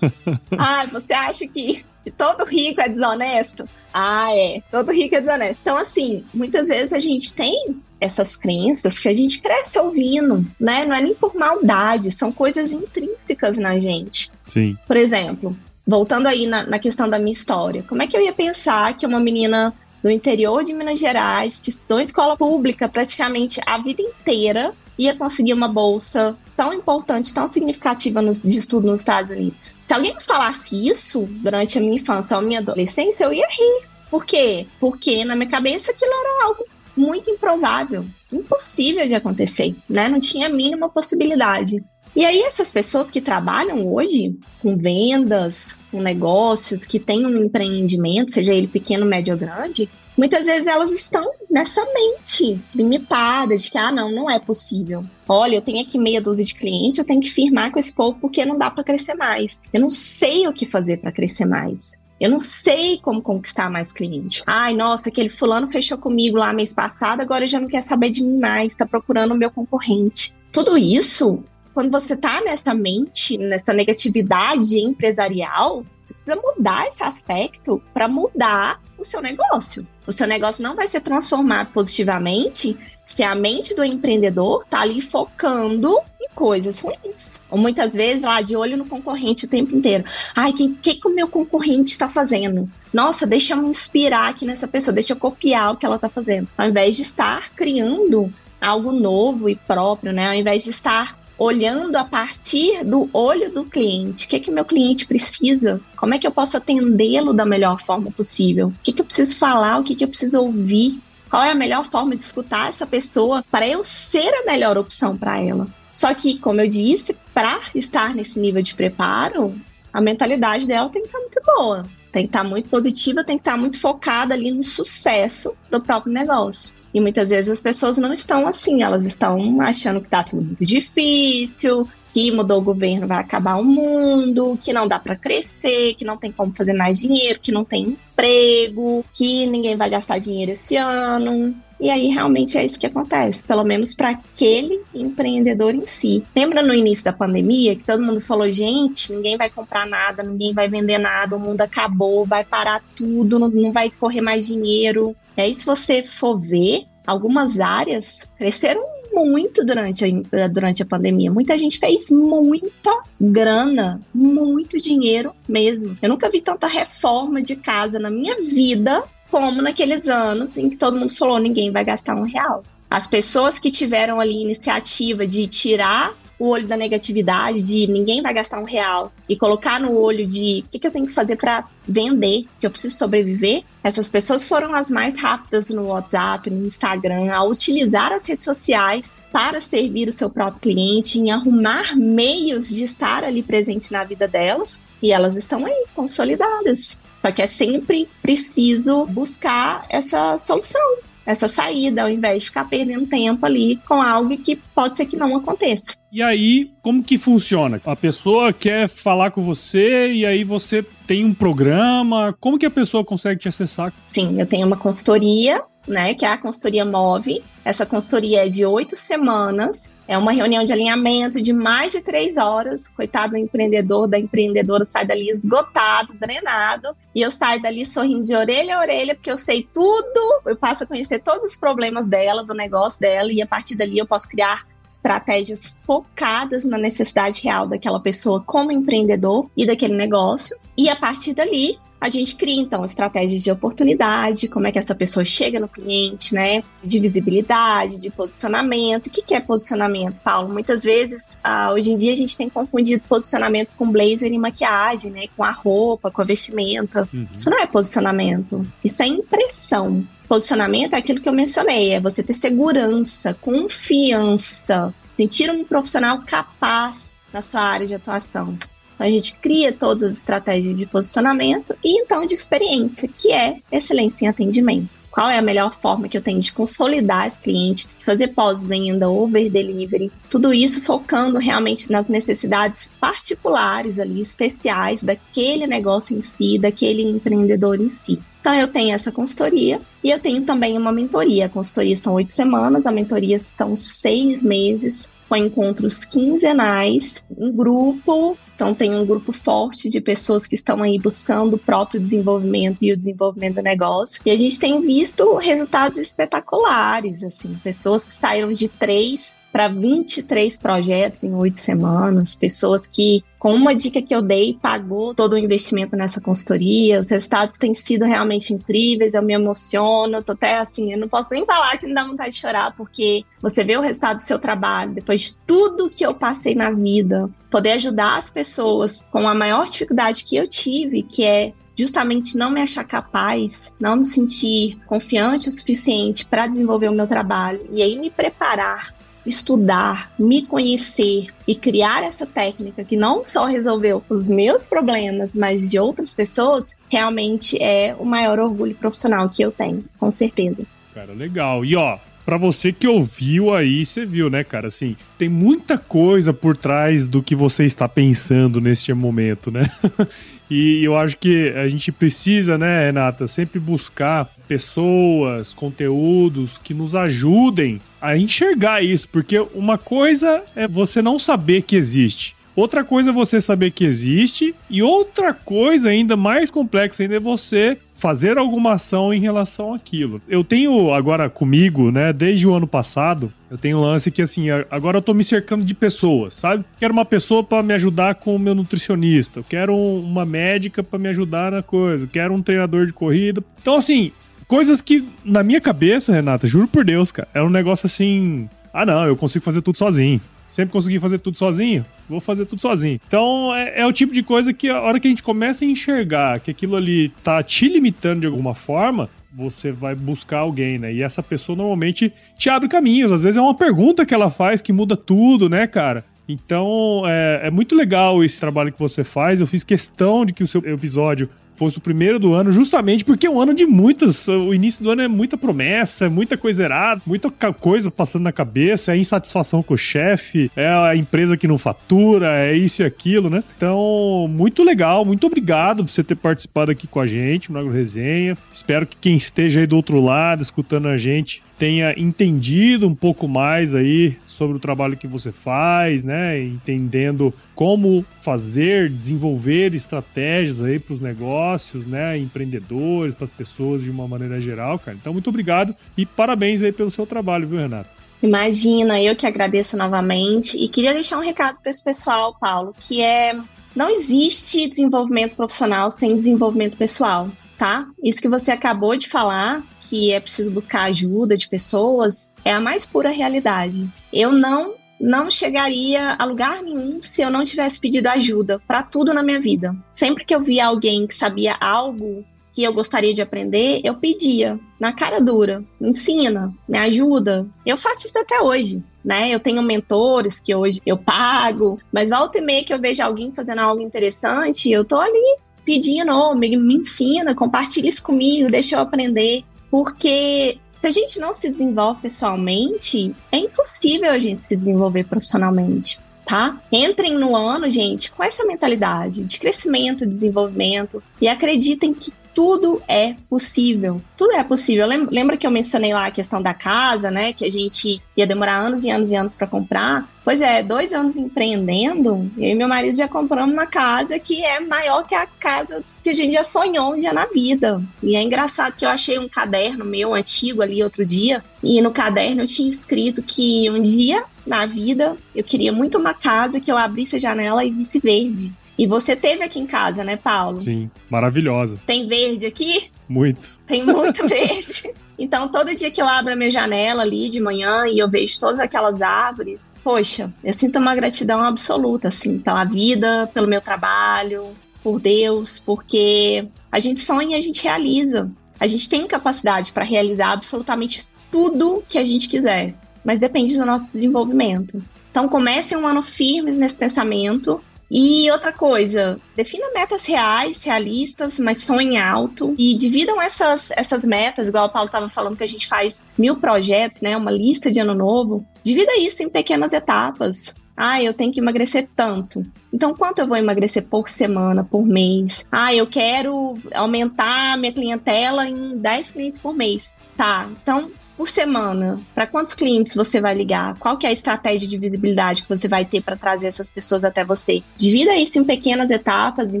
[laughs] ah, você acha que todo rico é desonesto? Ah, é. Todo rico é desonesto. Então, assim, muitas vezes a gente tem essas crenças que a gente cresce ouvindo, né? Não é nem por maldade, são coisas intrínsecas na gente. Sim. Por exemplo, voltando aí na, na questão da minha história, como é que eu ia pensar que uma menina do interior de Minas Gerais, que estudou em escola pública praticamente a vida inteira, ia conseguir uma bolsa tão importante, tão significativa no, de estudo nos Estados Unidos. Se alguém me falasse isso durante a minha infância ou minha adolescência, eu ia rir. Por quê? Porque na minha cabeça aquilo era algo muito improvável, impossível de acontecer, né? Não tinha a mínima possibilidade. E aí essas pessoas que trabalham hoje com vendas, com negócios, que têm um empreendimento, seja ele pequeno, médio ou grande, muitas vezes elas estão nessa mente limitada de que, ah, não, não é possível. Olha, eu tenho aqui meia dúzia de clientes, eu tenho que firmar com esse povo porque não dá para crescer mais. Eu não sei o que fazer para crescer mais. Eu não sei como conquistar mais cliente. Ai, nossa, aquele fulano fechou comigo lá mês passado, agora já não quer saber de mim mais, está procurando o meu concorrente. Tudo isso, quando você está nessa mente, nessa negatividade empresarial, você precisa mudar esse aspecto para mudar o seu negócio. O seu negócio não vai ser transformado positivamente se a mente do empreendedor está ali focando em coisas ruins. Ou muitas vezes lá de olho no concorrente o tempo inteiro. Ai, o que, que, que o meu concorrente está fazendo? Nossa, deixa eu me inspirar aqui nessa pessoa, deixa eu copiar o que ela está fazendo. Ao invés de estar criando algo novo e próprio, né? Ao invés de estar olhando a partir do olho do cliente. O que, que meu cliente precisa? Como é que eu posso atendê-lo da melhor forma possível? O que, que eu preciso falar? O que, que eu preciso ouvir? Qual é a melhor forma de escutar essa pessoa para eu ser a melhor opção para ela? Só que, como eu disse, para estar nesse nível de preparo, a mentalidade dela tem que estar muito boa, tem que estar muito positiva, tem que estar muito focada ali no sucesso do próprio negócio. E muitas vezes as pessoas não estão assim, elas estão achando que está tudo muito difícil, que mudou o governo vai acabar o mundo, que não dá para crescer, que não tem como fazer mais dinheiro, que não tem emprego, que ninguém vai gastar dinheiro esse ano. E aí realmente é isso que acontece, pelo menos para aquele empreendedor em si. Lembra no início da pandemia que todo mundo falou: gente, ninguém vai comprar nada, ninguém vai vender nada, o mundo acabou, vai parar tudo, não vai correr mais dinheiro. E aí, se você for ver, algumas áreas cresceram muito durante a, durante a pandemia. Muita gente fez muita grana, muito dinheiro mesmo. Eu nunca vi tanta reforma de casa na minha vida como naqueles anos em que todo mundo falou: ninguém vai gastar um real. As pessoas que tiveram ali iniciativa de tirar o olho da negatividade, de ninguém vai gastar um real, e colocar no olho de o que, que eu tenho que fazer para vender, que eu preciso sobreviver, essas pessoas foram as mais rápidas no WhatsApp, no Instagram, a utilizar as redes sociais para servir o seu próprio cliente, em arrumar meios de estar ali presente na vida delas, e elas estão aí, consolidadas. Só que é sempre preciso buscar essa solução, essa saída, ao invés de ficar perdendo tempo ali com algo que pode ser que não aconteça. E aí, como que funciona? A pessoa quer falar com você e aí você tem um programa. Como que a pessoa consegue te acessar? Sim, eu tenho uma consultoria né, que é a consultoria Move. Essa consultoria é de oito semanas, é uma reunião de alinhamento de mais de três horas. Coitado do empreendedor, da empreendedora sai dali esgotado, drenado, e eu saio dali sorrindo de orelha a orelha, porque eu sei tudo, eu passo a conhecer todos os problemas dela, do negócio dela, e a partir dali eu posso criar estratégias focadas na necessidade real daquela pessoa como empreendedor e daquele negócio. E a partir dali, a gente cria, então, estratégias de oportunidade, como é que essa pessoa chega no cliente, né? De visibilidade, de posicionamento. O que é posicionamento, Paulo? Muitas vezes, ah, hoje em dia, a gente tem confundido posicionamento com blazer e maquiagem, né? Com a roupa, com a vestimenta. Uhum. Isso não é posicionamento. Isso é impressão. Posicionamento é aquilo que eu mencionei, é você ter segurança, confiança, sentir um profissional capaz na sua área de atuação. A gente cria todas as estratégias de posicionamento e então de experiência, que é excelência em atendimento. Qual é a melhor forma que eu tenho de consolidar esse cliente, fazer pós-venda, over delivery, tudo isso focando realmente nas necessidades particulares ali, especiais daquele negócio em si, daquele empreendedor em si. Então, eu tenho essa consultoria e eu tenho também uma mentoria. A consultoria são oito semanas, a mentoria são seis meses, com encontros quinzenais, em grupo, então, tem um grupo forte de pessoas que estão aí buscando o próprio desenvolvimento e o desenvolvimento do negócio. E a gente tem visto resultados espetaculares, assim, pessoas que saíram de três para 23 projetos em oito semanas, pessoas que, com uma dica que eu dei, pagou todo o investimento nessa consultoria. Os resultados têm sido realmente incríveis, eu me emociono, tô até assim, eu não posso nem falar que me dá vontade de chorar, porque você vê o resultado do seu trabalho, depois de tudo que eu passei na vida, poder ajudar as pessoas com a maior dificuldade que eu tive, que é justamente não me achar capaz, não me sentir confiante o suficiente para desenvolver o meu trabalho e aí me preparar estudar, me conhecer e criar essa técnica que não só resolveu os meus problemas, mas de outras pessoas, realmente é o maior orgulho profissional que eu tenho, com certeza. Cara, legal. E ó, para você que ouviu aí, você viu, né, cara? Assim, tem muita coisa por trás do que você está pensando neste momento, né? [laughs] e eu acho que a gente precisa, né, Renata, sempre buscar pessoas, conteúdos que nos ajudem a enxergar isso, porque uma coisa é você não saber que existe. Outra coisa é você saber que existe, e outra coisa ainda mais complexa ainda é você fazer alguma ação em relação àquilo. Eu tenho agora comigo, né, desde o ano passado, eu tenho um lance que assim, agora eu tô me cercando de pessoas, sabe? Quero uma pessoa para me ajudar com o meu nutricionista, eu quero uma médica para me ajudar na coisa, eu quero um treinador de corrida. Então assim, coisas que na minha cabeça, Renata, juro por Deus, cara, é um negócio assim, ah não, eu consigo fazer tudo sozinho sempre consegui fazer tudo sozinho, vou fazer tudo sozinho. Então é, é, o tipo de coisa que a hora que a gente começa a enxergar que aquilo ali tá te limitando de alguma forma, você vai buscar alguém, né? E essa pessoa normalmente te abre caminhos. Às vezes é uma pergunta que ela faz que muda tudo, né, cara? Então é, é muito legal esse trabalho que você faz. Eu fiz questão de que o seu episódio fosse o primeiro do ano, justamente porque é um ano de muitas. O início do ano é muita promessa, é muita coisa errada, muita coisa passando na cabeça, é insatisfação com o chefe, é a empresa que não fatura, é isso e aquilo, né? Então, muito legal, muito obrigado por você ter participado aqui com a gente no Agro Resenha. Espero que quem esteja aí do outro lado escutando a gente tenha entendido um pouco mais aí sobre o trabalho que você faz, né? Entendendo como fazer, desenvolver estratégias aí para os negócios, né? Empreendedores, para as pessoas de uma maneira geral, cara. Então, muito obrigado e parabéns aí pelo seu trabalho, viu, Renato? Imagina, eu que agradeço novamente e queria deixar um recado para esse pessoal, Paulo, que é não existe desenvolvimento profissional sem desenvolvimento pessoal tá? Isso que você acabou de falar, que é preciso buscar ajuda de pessoas, é a mais pura realidade. Eu não não chegaria a lugar nenhum se eu não tivesse pedido ajuda para tudo na minha vida. Sempre que eu via alguém que sabia algo que eu gostaria de aprender, eu pedia, na cara dura, ensina, me ajuda. Eu faço isso até hoje, né? Eu tenho mentores que hoje eu pago, mas volta e meia que eu vejo alguém fazendo algo interessante, eu tô ali pedindo, oh, me, me ensina, compartilha isso comigo, deixa eu aprender. Porque Se a gente não se desenvolve pessoalmente, é impossível a gente se desenvolver profissionalmente tá? Entrem no ano, gente, com essa mentalidade de crescimento, desenvolvimento e acreditem que tudo é possível. Tudo é possível. Lembra que eu mencionei lá a questão da casa, né? Que a gente ia demorar anos e anos e anos para comprar? Pois é, dois anos empreendendo, eu e meu marido já compramos uma casa que é maior que a casa que a gente já sonhou um dia na vida. E é engraçado que eu achei um caderno meu antigo ali outro dia, e no caderno eu tinha escrito que um dia na vida eu queria muito uma casa que eu abrisse a janela e visse verde. E você teve aqui em casa, né, Paulo? Sim, maravilhosa. Tem verde aqui? Muito. Tem muito [laughs] verde. Então, todo dia que eu abro a minha janela ali de manhã e eu vejo todas aquelas árvores, poxa, eu sinto uma gratidão absoluta, assim, pela vida, pelo meu trabalho, por Deus, porque a gente sonha e a gente realiza. A gente tem capacidade para realizar absolutamente tudo que a gente quiser, mas depende do nosso desenvolvimento. Então, comece um ano firmes nesse pensamento e outra coisa, defina metas reais, realistas, mas sonhem alto e dividam essas, essas metas, igual o Paulo estava falando que a gente faz mil projetos, né? Uma lista de ano novo. Divida isso em pequenas etapas. Ah, eu tenho que emagrecer tanto. Então, quanto eu vou emagrecer por semana, por mês? Ah, eu quero aumentar minha clientela em 10 clientes por mês. Tá, então por semana, para quantos clientes você vai ligar? Qual que é a estratégia de visibilidade que você vai ter para trazer essas pessoas até você? Divida isso em pequenas etapas, em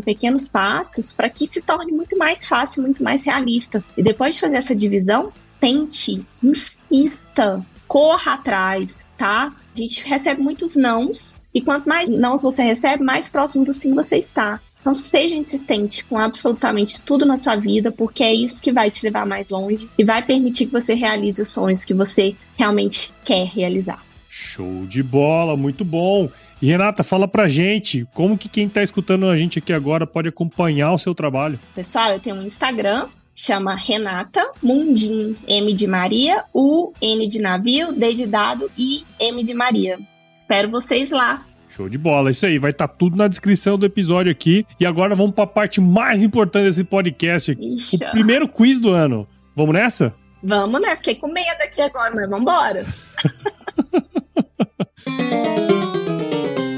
pequenos passos, para que se torne muito mais fácil, muito mais realista. E depois de fazer essa divisão, tente, insista, corra atrás, tá? A gente recebe muitos nãos, e quanto mais nãos você recebe, mais próximo do sim você está. Então, seja insistente com absolutamente tudo na sua vida, porque é isso que vai te levar mais longe e vai permitir que você realize os sonhos que você realmente quer realizar. Show de bola, muito bom. E Renata, fala pra gente como que quem tá escutando a gente aqui agora pode acompanhar o seu trabalho. Pessoal, eu tenho um Instagram, chama Renata Mundim, M de Maria, U, N de navio, D de dado e M de Maria. Espero vocês lá. Show de bola, isso aí, vai estar tá tudo na descrição do episódio aqui. E agora vamos para a parte mais importante desse podcast, Ixi. o primeiro quiz do ano. Vamos nessa? Vamos, né? Fiquei com medo aqui agora, mas vamos embora. [laughs]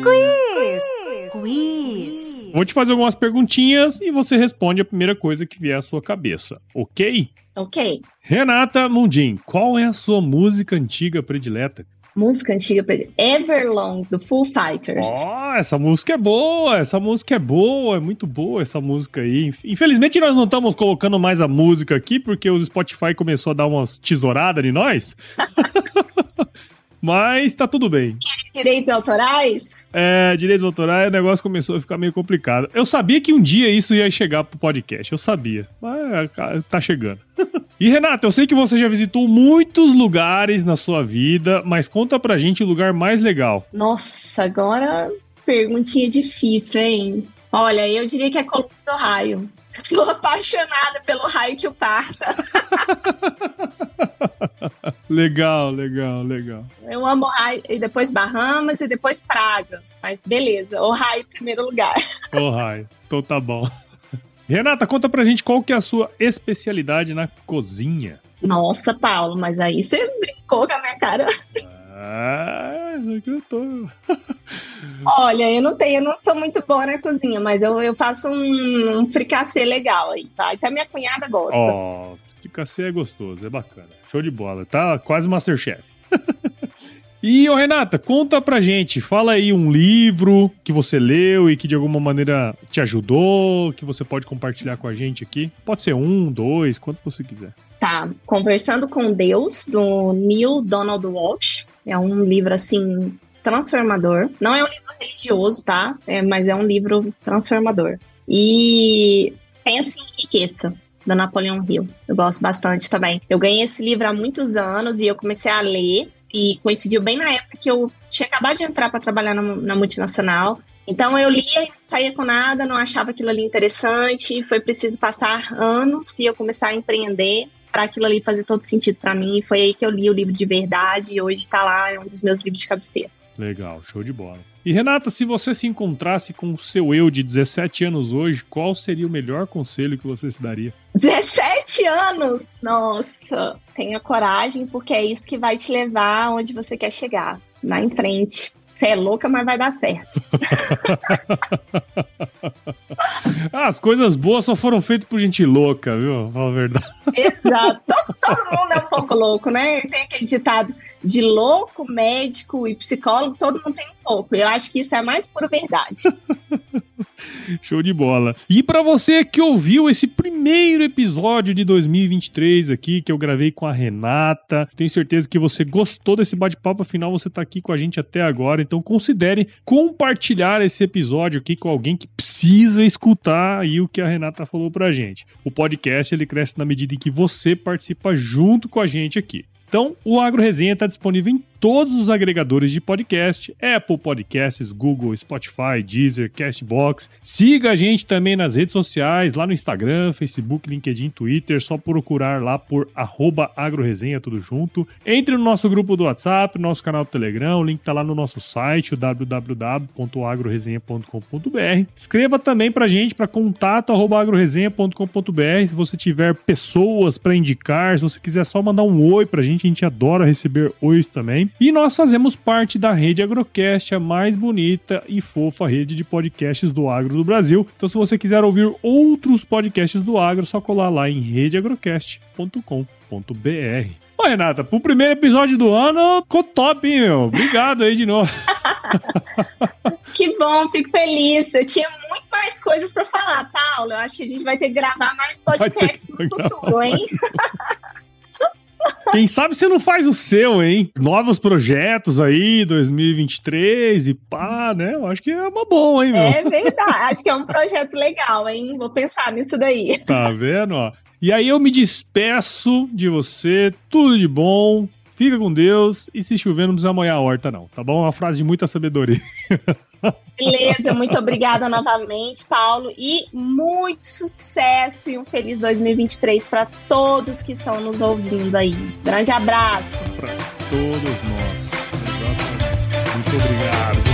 quiz. Quiz. Vou te fazer algumas perguntinhas e você responde a primeira coisa que vier à sua cabeça, ok? Ok. Renata Mundim, qual é a sua música antiga predileta? Música antiga Everlong, do Full Fighters. Ó, oh, essa música é boa, essa música é boa, é muito boa essa música aí. Infelizmente nós não estamos colocando mais a música aqui, porque o Spotify começou a dar umas tesouradas em nós. [laughs] Mas tá tudo bem. Direitos autorais? É, direitos autorais, o negócio começou a ficar meio complicado. Eu sabia que um dia isso ia chegar pro podcast, eu sabia. Mas tá chegando. [laughs] e Renata, eu sei que você já visitou muitos lugares na sua vida, mas conta pra gente o lugar mais legal. Nossa, agora perguntinha difícil, hein? Olha, eu diria que é Colômbia do Raio. Tô apaixonada pelo raio que o parta. [laughs] legal, legal, legal. Eu amo raio, e depois Bahamas e depois Praga. Mas beleza, o raio em primeiro lugar. O raio, então tá bom. Renata, conta pra gente qual que é a sua especialidade na cozinha. Nossa, Paulo, mas aí você brincou com a minha cara. Ah, que eu tô. Olha, eu não tenho, eu não sou muito boa na cozinha, mas eu, eu faço um, um fricassê legal aí, tá? Então minha cunhada gosta. Ó, oh, fricassê é gostoso, é bacana. Show de bola, tá quase Masterchef. [laughs] E, ô Renata, conta pra gente, fala aí um livro que você leu e que de alguma maneira te ajudou, que você pode compartilhar com a gente aqui. Pode ser um, dois, quantos você quiser. Tá, Conversando com Deus, do Neil Donald Walsh. É um livro, assim, transformador. Não é um livro religioso, tá? É, mas é um livro transformador. E Pense em Riqueza, da Napoleão Hill. Eu gosto bastante também. Eu ganhei esse livro há muitos anos e eu comecei a ler e coincidiu bem na época que eu tinha acabado de entrar para trabalhar na, na, multinacional. Então eu lia saía com nada, não achava aquilo ali interessante, foi preciso passar anos e eu começar a empreender para aquilo ali fazer todo sentido para mim. E foi aí que eu li o livro de verdade e hoje está lá, é um dos meus livros de cabeceira. Legal, show de bola. E Renata, se você se encontrasse com o seu eu de 17 anos hoje, qual seria o melhor conselho que você se daria? 17 anos? Nossa, tenha coragem, porque é isso que vai te levar onde você quer chegar, lá em frente. Você é louca, mas vai dar certo. [laughs] As coisas boas só foram feitas por gente louca, viu? Fala a verdade. Exato. Todo, todo, mundo é um pouco louco, né? Tem aquele ditado de louco, médico e psicólogo, todo mundo tem um pouco. Eu acho que isso é mais pura verdade. [laughs] Show de bola. E para você que ouviu esse primeiro episódio de 2023 aqui, que eu gravei com a Renata, tenho certeza que você gostou desse bate-papo, afinal você tá aqui com a gente até agora, então considere compartilhar esse episódio aqui com alguém que precisa escutar aí o que a Renata falou pra gente. O podcast ele cresce na medida em que você participa junto com a gente aqui. Então, o Agro Resenha está disponível em todos os agregadores de podcast, Apple Podcasts, Google, Spotify, Deezer, Castbox. Siga a gente também nas redes sociais, lá no Instagram, Facebook, LinkedIn, Twitter, só procurar lá por agroresenha, tudo junto. Entre no nosso grupo do WhatsApp, nosso canal do Telegram, o link está lá no nosso site, www.agroresenha.com.br. Escreva também pra gente para contato arroba agroresenha.com.br se você tiver pessoas para indicar, se você quiser só mandar um oi pra gente, a gente adora receber ois também. E nós fazemos parte da rede Agrocast, a mais bonita e fofa rede de podcasts do agro do Brasil. Então, se você quiser ouvir outros podcasts do agro, é só colar lá em redeagrocast.com.br. Ô, Renata, pro primeiro episódio do ano, ficou top, hein, meu? Obrigado aí de novo. [laughs] que bom, fico feliz. Eu tinha muito mais coisas para falar, Paulo. Eu acho que a gente vai ter que gravar mais podcasts no futuro, hein? [laughs] Quem sabe você não faz o seu, hein? Novos projetos aí, 2023 e pá, né? Eu acho que é uma boa, hein, meu? É verdade. Acho que é um projeto legal, hein? Vou pensar nisso daí. Tá vendo, ó? E aí eu me despeço de você. Tudo de bom. Fica com Deus e se chover não precisa molhar a horta não, tá bom? É uma frase de muita sabedoria. [laughs] Beleza, muito obrigada novamente, Paulo, e muito sucesso e um feliz 2023 para todos que estão nos ouvindo aí. Grande abraço. Para todos nós. Muito obrigado.